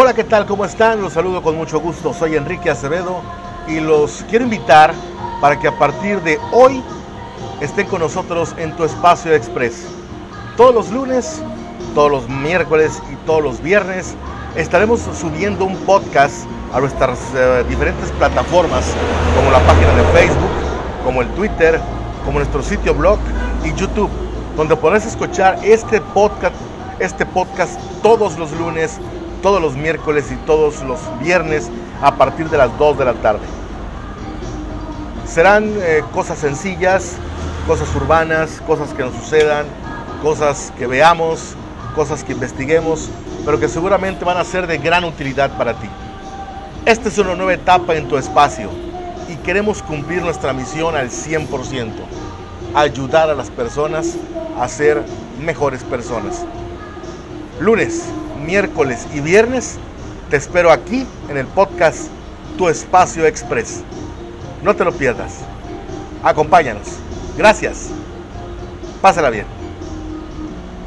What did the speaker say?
Hola, ¿qué tal? ¿Cómo están? Los saludo con mucho gusto. Soy Enrique Acevedo y los quiero invitar para que a partir de hoy estén con nosotros en tu espacio express. Todos los lunes, todos los miércoles y todos los viernes estaremos subiendo un podcast a nuestras eh, diferentes plataformas como la página de Facebook, como el Twitter, como nuestro sitio blog y YouTube, donde podrás escuchar este podcast, este podcast todos los lunes, todos los miércoles y todos los viernes a partir de las 2 de la tarde. Serán eh, cosas sencillas, cosas urbanas, cosas que nos sucedan, cosas que veamos, cosas que investiguemos, pero que seguramente van a ser de gran utilidad para ti. Esta es una nueva etapa en tu espacio y queremos cumplir nuestra misión al 100%, ayudar a las personas a ser mejores personas. Lunes, miércoles y viernes te espero aquí en el podcast Tu Espacio Express. No te lo pierdas. Acompáñanos. Gracias. Pásala bien.